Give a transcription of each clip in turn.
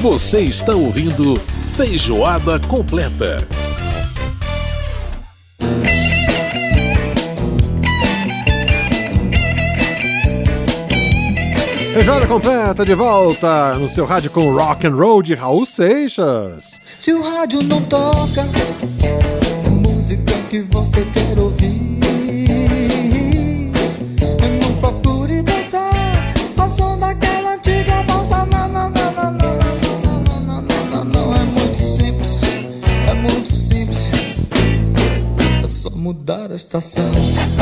Você está ouvindo Feijoada Completa. Feijoada completa de volta no seu rádio com rock and roll de Raul Seixas. Se o rádio não toca música que você quer ouvir, mudar a estação.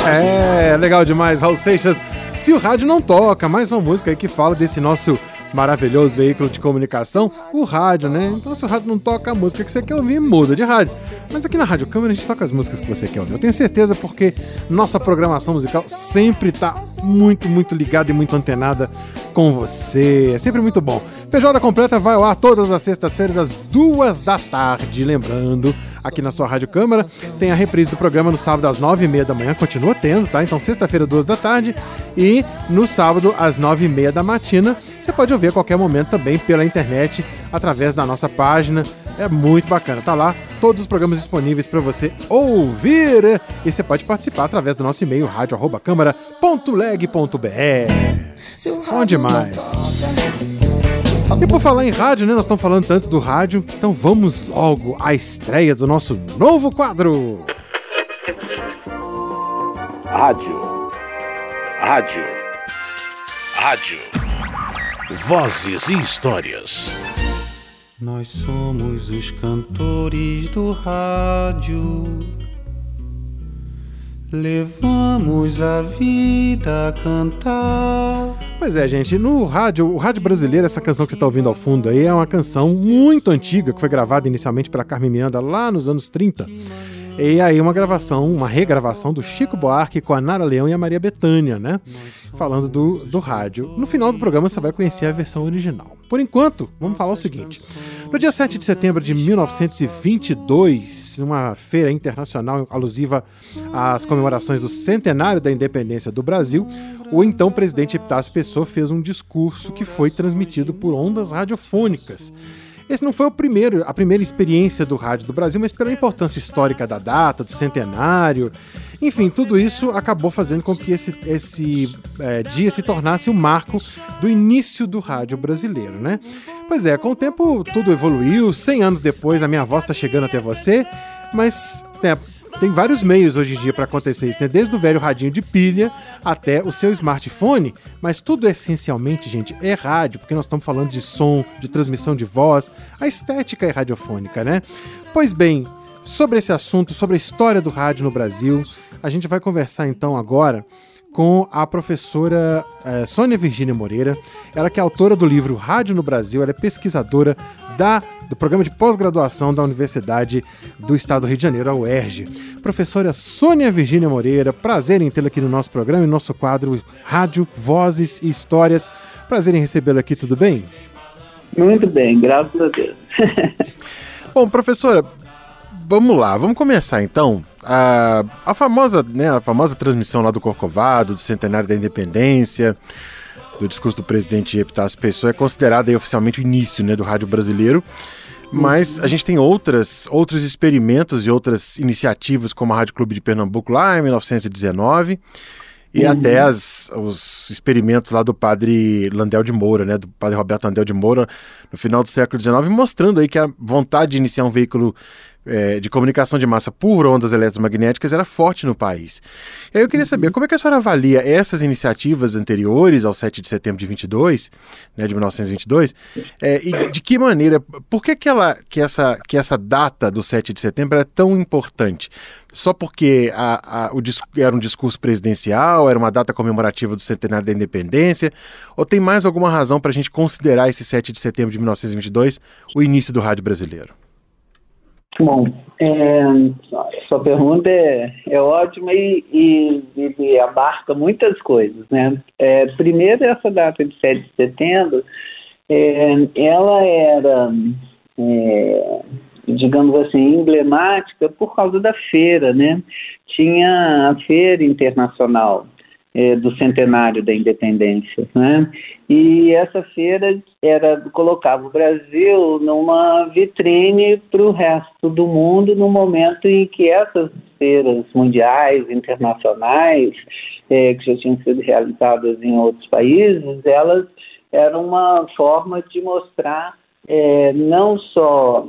É, legal demais, Raul Seixas. Se o rádio não toca, mais uma música aí que fala desse nosso maravilhoso veículo de comunicação, o rádio, né? Então, se o rádio não toca a música que você quer ouvir, muda de rádio. Mas aqui na Rádio Câmara a gente toca as músicas que você quer ouvir. Eu tenho certeza porque nossa programação musical sempre tá muito, muito ligada e muito antenada com você. É sempre muito bom. Feijoada completa vai ao ar todas as sextas-feiras às duas da tarde. Lembrando, aqui na sua Rádio Câmara. Tem a reprise do programa no sábado às nove e meia da manhã, continua tendo, tá? Então sexta-feira, duas da tarde e no sábado às nove e meia da matina. Você pode ouvir a qualquer momento também pela internet, através da nossa página. É muito bacana, tá lá todos os programas disponíveis para você ouvir. E você pode participar através do nosso e-mail rádio@câmara.leg.br. Bom demais. E por falar em rádio, né? Nós estamos falando tanto do rádio, então vamos logo à estreia do nosso novo quadro. Rádio. Rádio. Rádio. Vozes e histórias. Nós somos os cantores do rádio. Levamos a vida a cantar. Pois é, gente, no rádio, o rádio brasileiro, essa canção que você está ouvindo ao fundo aí, é uma canção muito antiga, que foi gravada inicialmente pela Carmen Miranda lá nos anos 30. E aí uma gravação, uma regravação do Chico Buarque com a Nara Leão e a Maria Bethânia, né? Falando do, do rádio. No final do programa você vai conhecer a versão original. Por enquanto, vamos falar o seguinte. No dia 7 de setembro de 1922, uma feira internacional alusiva às comemorações do centenário da independência do Brasil, o então presidente Epitácio Pessoa fez um discurso que foi transmitido por ondas radiofônicas. Esse não foi o primeiro, a primeira experiência do rádio do Brasil, mas pela importância histórica da data, do centenário. Enfim, tudo isso acabou fazendo com que esse, esse é, dia se tornasse o marco do início do rádio brasileiro, né? Pois é, com o tempo tudo evoluiu. 100 anos depois, a minha voz está chegando até você, mas tem, tem vários meios hoje em dia para acontecer isso, né? Desde o velho radinho de pilha até o seu smartphone, mas tudo essencialmente, gente, é rádio, porque nós estamos falando de som, de transmissão de voz, a estética é radiofônica, né? Pois bem, sobre esse assunto, sobre a história do rádio no Brasil, a gente vai conversar então agora com a professora eh, Sônia Virgínia Moreira. Ela que é autora do livro Rádio no Brasil, ela é pesquisadora da, do programa de pós-graduação da Universidade do Estado do Rio de Janeiro, a UERJ. Professora Sônia Virgínia Moreira, prazer em tê-la aqui no nosso programa, em nosso quadro Rádio, Vozes e Histórias. Prazer em recebê-la aqui, tudo bem? Muito bem, graças a Deus. Bom, professora, vamos lá, vamos começar então. A, a famosa, né, a famosa transmissão lá do Corcovado, do centenário da independência, do discurso do presidente Epitácio Pessoa, é considerada aí, oficialmente o início né, do rádio brasileiro. Mas a gente tem outras, outros experimentos e outras iniciativas, como a Rádio Clube de Pernambuco lá em 1919, e Uhum. até as, os experimentos lá do padre Landel de Moura, né, do padre Roberto Landel de Moura, no final do século XIX, mostrando aí que a vontade de iniciar um veículo eh, de comunicação de massa por ondas eletromagnéticas era forte no país. E aí eu queria saber, como é que a senhora avalia essas iniciativas anteriores ao 7 de setembro de 22, né, de 1922, eh, e de que maneira, por que, que, ela, que, essa, que essa data do 7 de setembro é tão importante? Só porque a, a, o, era um discurso presidencial, era uma data comemorativa do centenário da independência, ou tem mais alguma razão para a gente considerar esse 7 de setembro de 1922 o início do rádio brasileiro? Bom, é, sua pergunta é, é ótima e, e- e- abarca muitas coisas, né? É, primeiro, essa data de 7 de setembro, é, ela era, é, digamos assim, emblemática por causa da feira, né? Tinha a feira internacional eh, do centenário da independência, né? E essa feira era colocava o Brasil numa vitrine para o resto do mundo no momento em que essas feiras mundiais, internacionais, eh, que já tinham sido realizadas em outros países, elas eram uma forma de mostrar eh, não só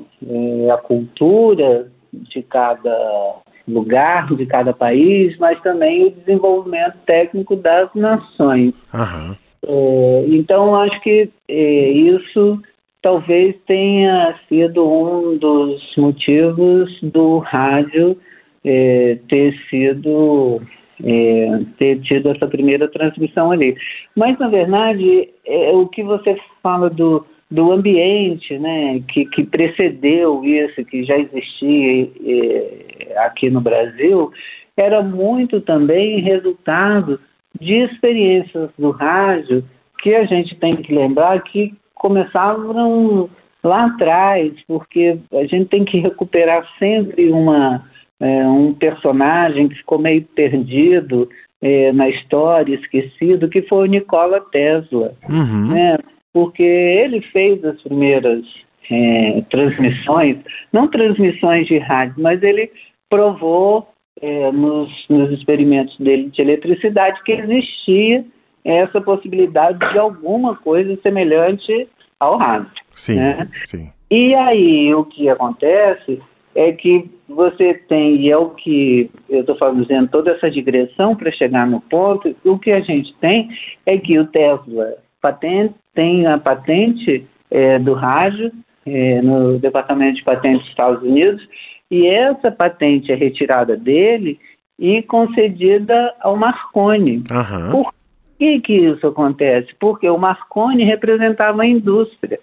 a cultura de cada lugar, de cada país, mas também o desenvolvimento técnico das nações. Aham. É, então, acho que é, isso talvez tenha sido um dos motivos do rádio é, ter sido é, ter tido essa primeira transmissão ali. Mas, na verdade, é, o que você fala do, do ambiente né, que, que precedeu isso, que já existia é, aqui no Brasil, era muito também resultado de experiências do rádio que a gente tem que lembrar que começavam lá atrás, porque a gente tem que recuperar sempre uma, é, um personagem que ficou meio perdido é, na história, esquecido, que foi o Nikola Tesla. Uhum. Né? Porque ele fez as primeiras é, transmissões, não transmissões de rádio, mas ele provou é, nos, nos experimentos dele de eletricidade que existia essa possibilidade de alguma coisa semelhante ao rádio. Sim, né? sim. E aí o que acontece é que você tem, e é o que eu estou fazendo toda essa digressão para chegar no ponto, o que a gente tem é que o Tesla patente, tem a patente é, do rádio é, no Departamento de Patentes dos Estados Unidos, e essa patente é retirada dele e concedida ao Marconi. Aham. Por que, que isso acontece? Porque o Marconi representava a indústria.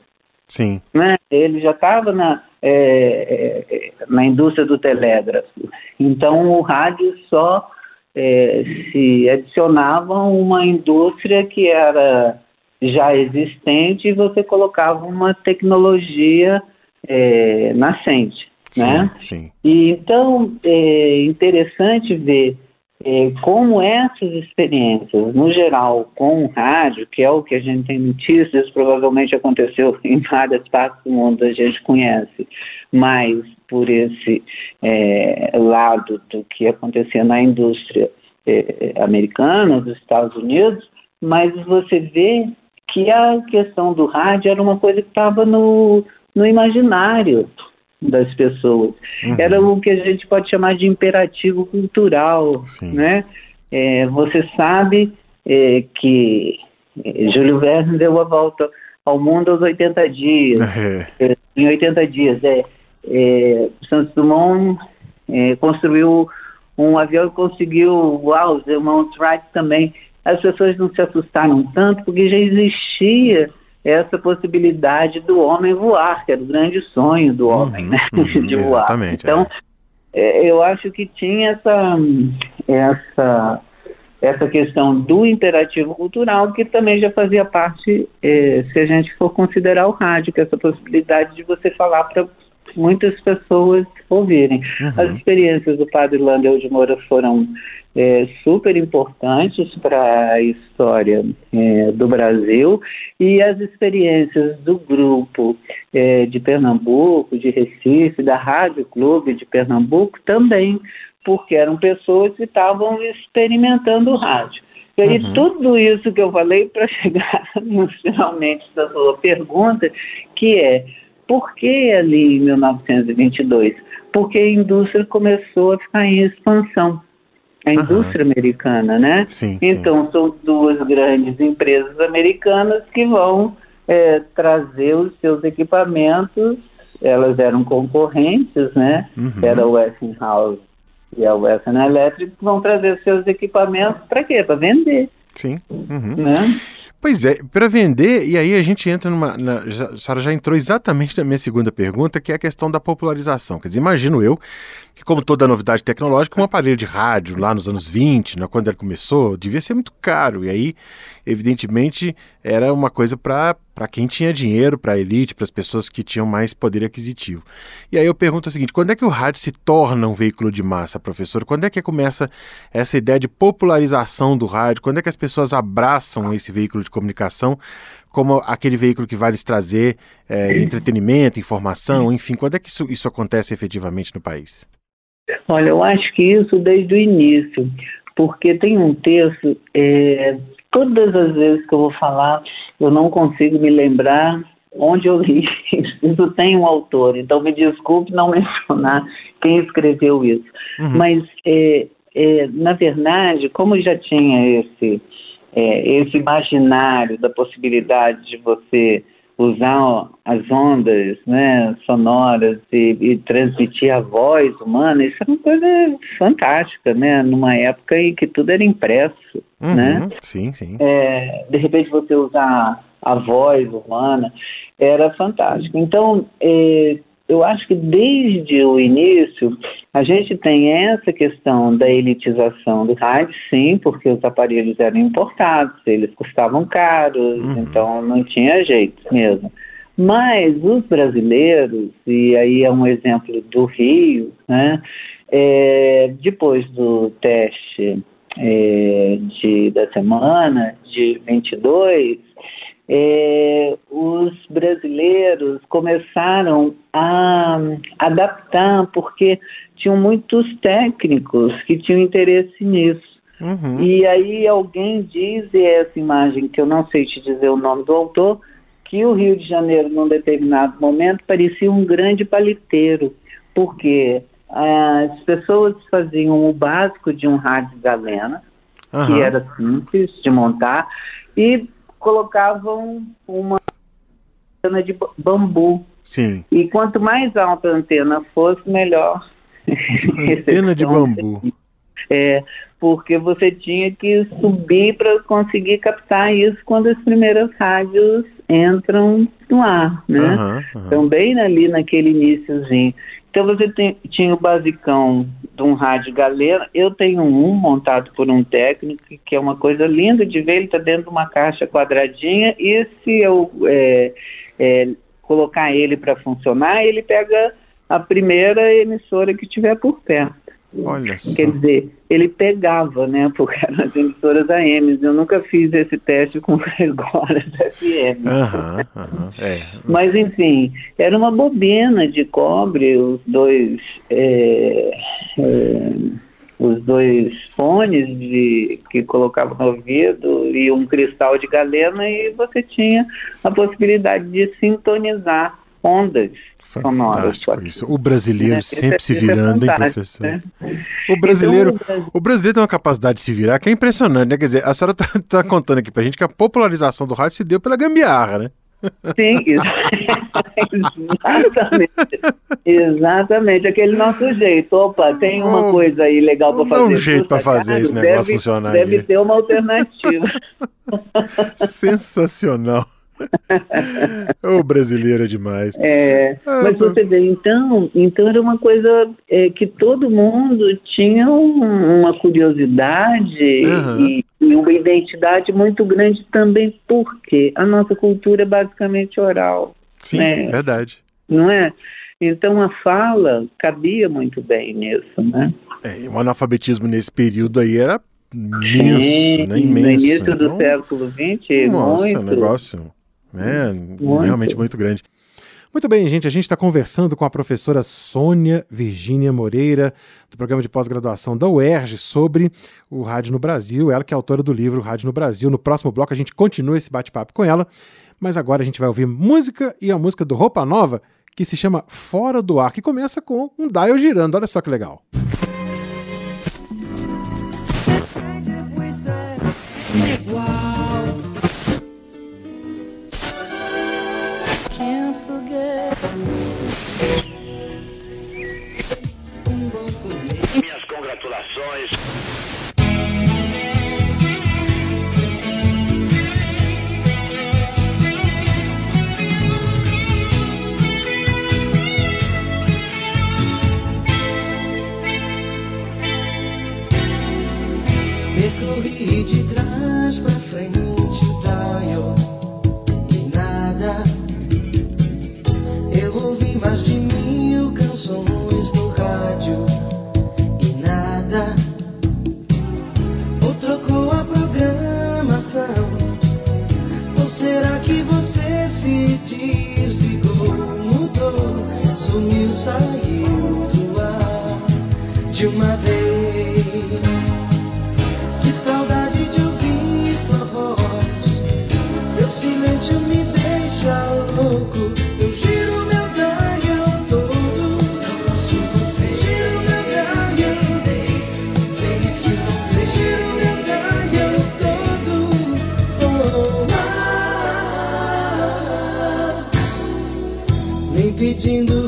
Sim. Né? Ele já estava na, é, é, na indústria do telégrafo. Então o rádio só é, se adicionava uma indústria que era já existente e você colocava uma tecnologia é, nascente. Né? Sim, sim. E então é interessante ver é, como essas experiências, no geral, com o rádio, que é o que a gente tem notícias, provavelmente aconteceu em várias partes do mundo, a gente conhece, mas por esse é, lado do que acontecia na indústria é, americana, dos Estados Unidos, mas você vê que a questão do rádio era uma coisa que estava no, no imaginário das pessoas. Uhum. Era o que a gente pode chamar de imperativo cultural, Sim. né? É, você sabe é, que é, Júlio Verne deu a volta ao mundo aos 80 dias, É. é, em 80 dias. É, é, Santos Dumont é, construiu um avião e conseguiu, uau, os irmãos Wright também. As pessoas não se assustaram tanto porque já existia essa possibilidade do homem voar, que era o grande sonho do homem, Uhum, né? uhum, de voar. exatamente, Então, é. é, eu acho que tinha essa, essa, essa questão do imperativo cultural que também já fazia parte, é, se a gente for considerar o rádio, que é essa possibilidade de você falar para muitas pessoas ouvirem. Uhum. As experiências do padre Landel de Moura foram é, super importantes para a história é, do Brasil e as experiências do grupo é, de Pernambuco, de Recife, da Rádio Clube de Pernambuco também, porque eram pessoas que estavam experimentando o rádio. E aí, Uhum. tudo isso que eu falei para chegar no finalmente da sua pergunta, que é por que ali em 1922? Porque a indústria começou a ficar em expansão. A indústria americana, né? Sim, sim. Então, são duas grandes empresas americanas que vão é, trazer os seus equipamentos. Elas eram concorrentes, né? Uhum. Era a Westinghouse e a Western Electric, que vão trazer seus equipamentos para quê? Para vender, Sim. Uhum. né? Pois é, para vender, e aí a gente entra numa. na- já- a senhora já entrou exatamente na minha segunda pergunta, que é a questão da popularização. Quer dizer, imagino eu que, como toda novidade tecnológica, um aparelho de rádio lá nos anos 20, né, quando ele começou, devia ser muito caro. E aí, evidentemente, era uma coisa para quem tinha dinheiro, para a elite, para as pessoas que tinham mais poder aquisitivo. E aí eu pergunto o seguinte: quando é que o rádio se torna um veículo de massa, professor? Quando é que começa essa ideia de popularização do rádio? Quando é que as pessoas abraçam esse veículo de comunicação como aquele veículo que vai lhes trazer é, entretenimento, informação, enfim? Quando é que isso, isso acontece efetivamente no país? Olha, eu acho que isso desde o início, porque tem um texto, é, todas as vezes que eu vou falar, eu não consigo me lembrar onde eu li isso. tem um autor, então me desculpe não mencionar quem escreveu isso. Uhum. Mas, é, é, na verdade, como já tinha esse, é, esse imaginário da possibilidade de você usar as ondas né, sonoras e, e, transmitir a voz humana, isso é uma coisa fantástica, né? Numa época em que tudo era impresso, uhum, né? Sim, sim. É, de repente você usar a voz humana era fantástico. Então, é, eu acho que desde o início a gente tem essa questão da elitização do rádio, sim, porque os aparelhos eram importados, eles custavam caros, uhum. então não tinha jeito mesmo. Mas os brasileiros, e aí é um exemplo do Rio, né, é, depois do teste é, de, da semana de 22, é, brasileiros começaram a adaptar, porque tinham muitos técnicos que tinham interesse nisso. Uhum. E aí alguém diz, e é essa imagem que eu não sei te dizer o nome do autor, que o Rio de Janeiro, num determinado momento, parecia um grande paliteiro, porque as pessoas faziam o básico de um rádio galena, uhum. que era simples de montar, e colocavam uma antena de bambu. Sim. E quanto mais alta a antena fosse, melhor. Antena de bambu. É, porque você tinha que subir para conseguir captar isso quando as primeiras rádios entram no ar, né? Uhum, uhum. Então, bem ali naquele iníciozinho. Então, você tem, tinha o basicão de um rádio galera. Eu tenho um montado por um técnico, que é uma coisa linda de ver. Ele está dentro de uma caixa quadradinha. E se eu é, é, colocar ele para funcionar, ele pega a primeira emissora que tiver por perto. Olha só. Quer dizer, ele pegava, né? Porque eram as emissoras AM. Eu nunca fiz esse teste com horas FM. É. Mas, enfim, era uma bobina de cobre, os dois. É, é, os dois fones de, que colocava no ouvido e um cristal de galena e você tinha a possibilidade de sintonizar ondas Fantástico isso. O brasileiro é, sempre se é virando, hein, professor? Né? O brasileiro, então, o brasileiro tem uma capacidade de se virar que é impressionante, né? Quer dizer, a senhora está tá contando aqui pra gente que a popularização do rádio se deu pela gambiarra, né? Sim, exatamente. Exatamente, aquele nosso jeito. Opa, tem uma oh, coisa aí legal para fazer. Dá um jeito para fazer esse negócio deve, funcionar. Deve ter uma alternativa. Sensacional. o brasileiro é demais. É, ah, mas você vê, então, então era uma coisa é, que todo mundo tinha um, uma curiosidade e, e, uma identidade muito grande também, porque a nossa cultura é basicamente oral. Sim, né? verdade. Não é? Então a fala cabia muito bem nisso, né? É, o analfabetismo nesse período aí era imenso, Sim, né? Imenso. No início então, do século XX, nossa, muito. negócio né? Muito. Realmente muito grande. Muito bem, gente. A gente está conversando com a professora Sônia Virgínia Moreira, do programa de pós-graduação da UERJ, sobre o rádio no Brasil. Ela que é autora do livro Rádio no Brasil. No próximo bloco a gente continua esse bate-papo com ela, mas agora a gente vai ouvir música e a música do Roupa Nova, que se chama Fora do Ar, que começa com um dial girando. Olha só que legal. Pedindo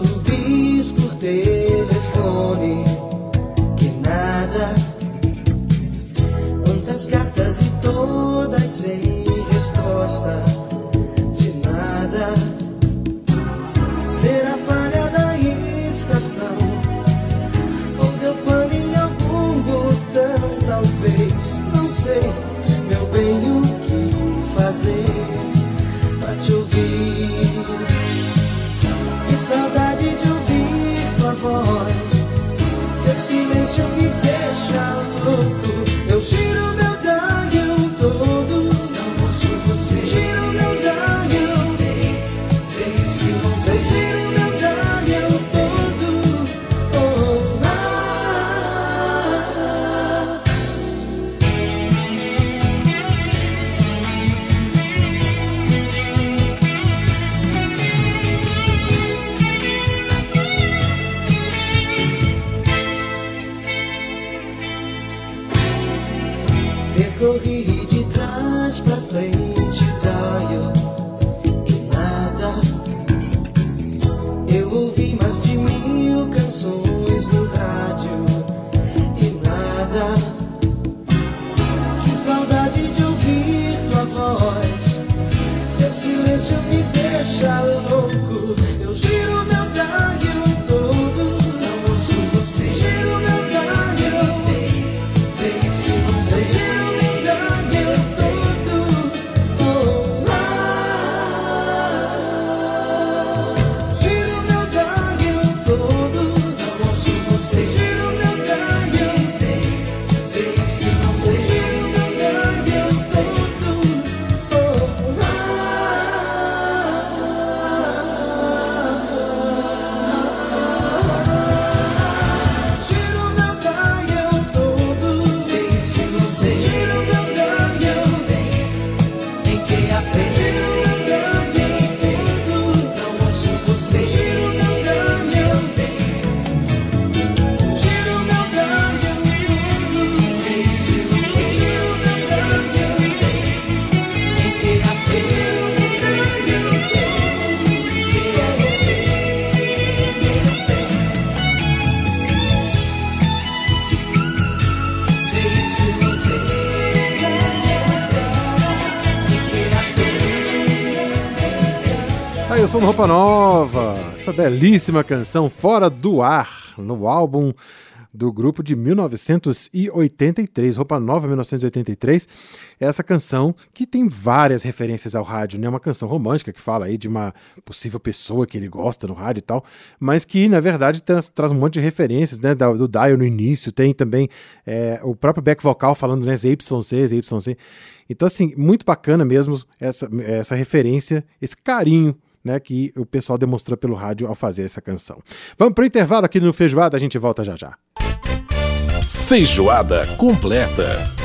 Percorri de trás pra frente, dial e nada. Eu ouvi mais de mil canções no rádio e nada. Que saudade de ouvir tua voz. Teu silêncio me deixa louco. Eu giro Sou no Roupa Nova, essa belíssima canção Fora do Ar, no álbum do grupo de 1983, Roupa Nova 1983. Essa canção que tem várias referências ao rádio, né? Uma canção romântica que fala aí de uma possível pessoa que ele gosta no rádio e tal, mas que na verdade traz, traz um monte de referências, né? Da- Do, dial no início, tem também é, o próprio back vocal falando, né? ZYC, ZYC. Então, assim, muito bacana mesmo essa, essa referência, esse carinho né, que o pessoal demonstrou pelo rádio ao fazer essa canção. Vamos para o intervalo aqui no Feijoada, a gente volta já já. Feijoada completa.